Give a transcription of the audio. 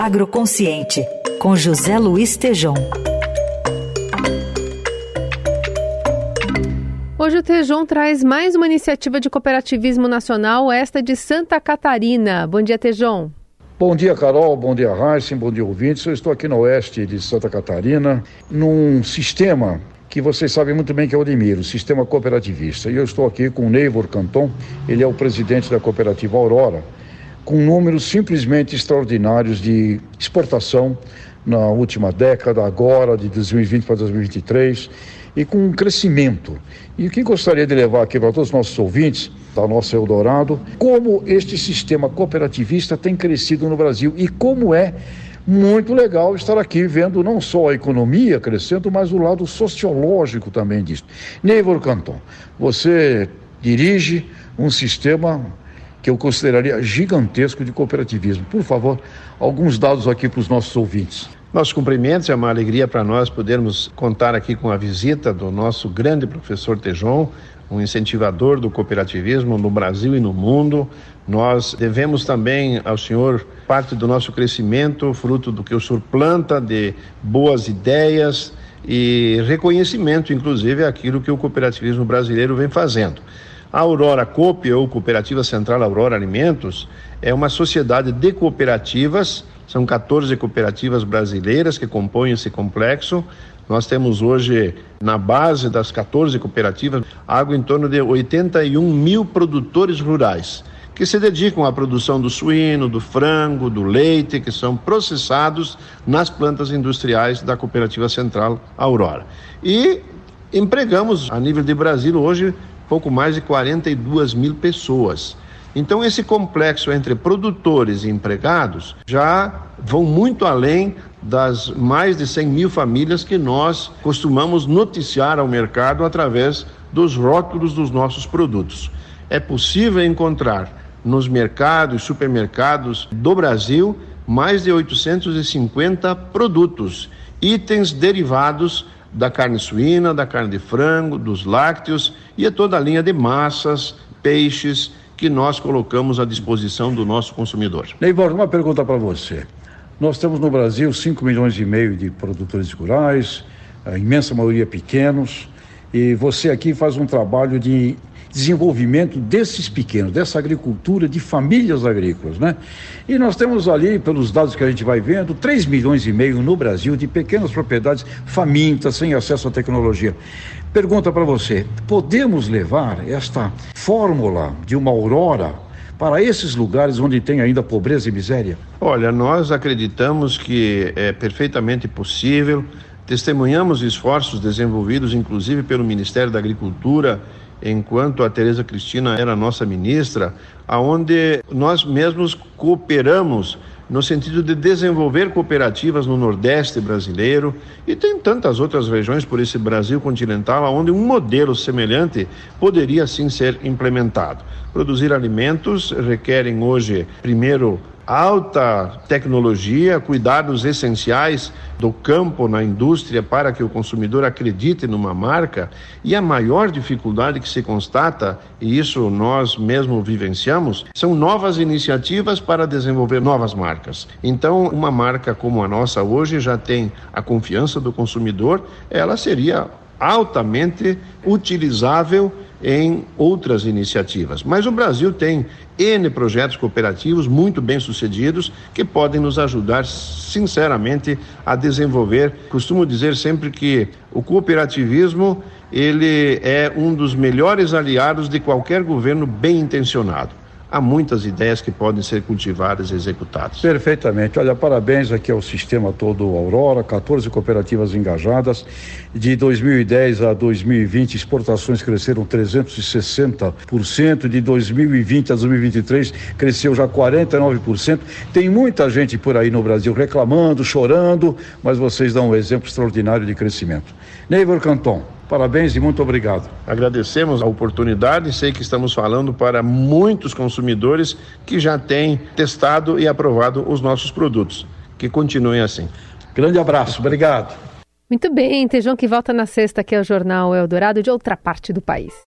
Agroconsciente, com José Luiz Tejom. Hoje o Tejon traz mais uma iniciativa de cooperativismo nacional, esta de Santa Catarina. Bom dia, Tejon. Bom dia, Carol. Bom dia, Heisen. Bom dia, ouvintes. Eu estou aqui no oeste de Santa Catarina, num sistema que vocês sabem muito bem que é o Odemir, o sistema cooperativista. E eu estou aqui com o Neivor Canton, ele é o presidente da cooperativa Aurora, com números simplesmente extraordinários de exportação na última década, agora de 2020 para 2023, e com um crescimento. E o que gostaria de levar aqui para todos os nossos ouvintes, da nossa Eldorado, como este sistema cooperativista tem crescido no Brasil e como é muito legal estar aqui vendo não só a economia crescendo, mas o lado sociológico também disso. Neivor Canton, você dirige um sistema que eu consideraria gigantesco de cooperativismo. Por favor, alguns dados aqui para os nossos ouvintes. Nossos cumprimentos, é uma alegria para nós podermos contar aqui com a visita do nosso grande professor Tejon, um incentivador do cooperativismo no Brasil e no mundo. Nós devemos também ao senhor parte do nosso crescimento, fruto do que o senhor planta de boas ideias e reconhecimento, inclusive, aquilo que o cooperativismo brasileiro vem fazendo. A Aurora Coop, ou Cooperativa Central Aurora Alimentos, é uma sociedade de cooperativas são 14 cooperativas brasileiras que compõem esse complexo. Nós temos hoje, na base das 14 cooperativas, algo em torno de 81 mil produtores rurais que se dedicam à produção do suíno, do frango, do leite, que são processados nas plantas industriais da Cooperativa Central Aurora. E empregamos, a nível de Brasil, hoje, pouco mais de 42 mil pessoas. Então, esse complexo entre produtores e empregados já vão muito além das mais de 100 mil famílias que nós costumamos noticiar ao mercado através dos rótulos dos nossos produtos. É possível encontrar nos mercados, supermercados do Brasil, mais de 850 produtos, itens derivados da carne suína, da carne de frango, dos lácteos e a toda a linha de massas, peixes que nós colocamos à disposição do nosso consumidor. Neivor, uma pergunta para você. Nós temos no Brasil 5 milhões e meio de produtores rurais, a imensa maioria pequenos, e você aqui faz um trabalho de desenvolvimento desses pequenos, dessa agricultura de famílias agrícolas, né? E nós temos ali, pelos dados que a gente vai vendo, 3 milhões e meio no Brasil de pequenas propriedades famintas, sem acesso à tecnologia. Pergunta para você: podemos levar esta fórmula de uma aurora para esses lugares onde tem ainda pobreza e miséria? Olha, nós acreditamos que é perfeitamente possível. Testemunhamos esforços desenvolvidos, inclusive pelo Ministério da Agricultura, enquanto a Tereza Cristina era nossa ministra, aonde nós mesmos cooperamos no sentido de desenvolver cooperativas no Nordeste brasileiro e tem tantas outras regiões por esse Brasil continental onde um modelo semelhante poderia sim ser implementado. Produzir alimentos requerem hoje, primeiro, alta tecnologia, cuidados essenciais do campo na indústria para que o consumidor acredite numa marca e a maior dificuldade que se constata, e isso nós mesmo vivenciamos, são novas iniciativas para desenvolver novas marcas. Então, uma marca como a nossa hoje já tem a confiança do consumidor, ela seria altamente utilizável em outras iniciativas. Mas o Brasil tem N projetos cooperativos muito bem sucedidos que podem nos ajudar, sinceramente, a desenvolver. Costumo dizer sempre que o cooperativismo ele é um dos melhores aliados de qualquer governo bem intencionado há muitas ideias que podem ser cultivadas e executadas. Perfeitamente. Olha, parabéns aqui ao sistema todo Aurora, 14 cooperativas engajadas. De 2010 a 2020, exportações cresceram 360%. De 2020 a 2023, cresceu já 49%. Tem muita gente por aí no Brasil reclamando, chorando, mas vocês dão um exemplo extraordinário de crescimento. Neighbor Canton. Parabéns e muito obrigado. Agradecemos a oportunidade. Sei que estamos falando para muitos consumidores que já têm testado e aprovado os nossos produtos. Que continuem assim. Grande abraço, obrigado. Muito bem, Tejão que volta na sexta aqui ao Jornal Eldorado de outra parte do país.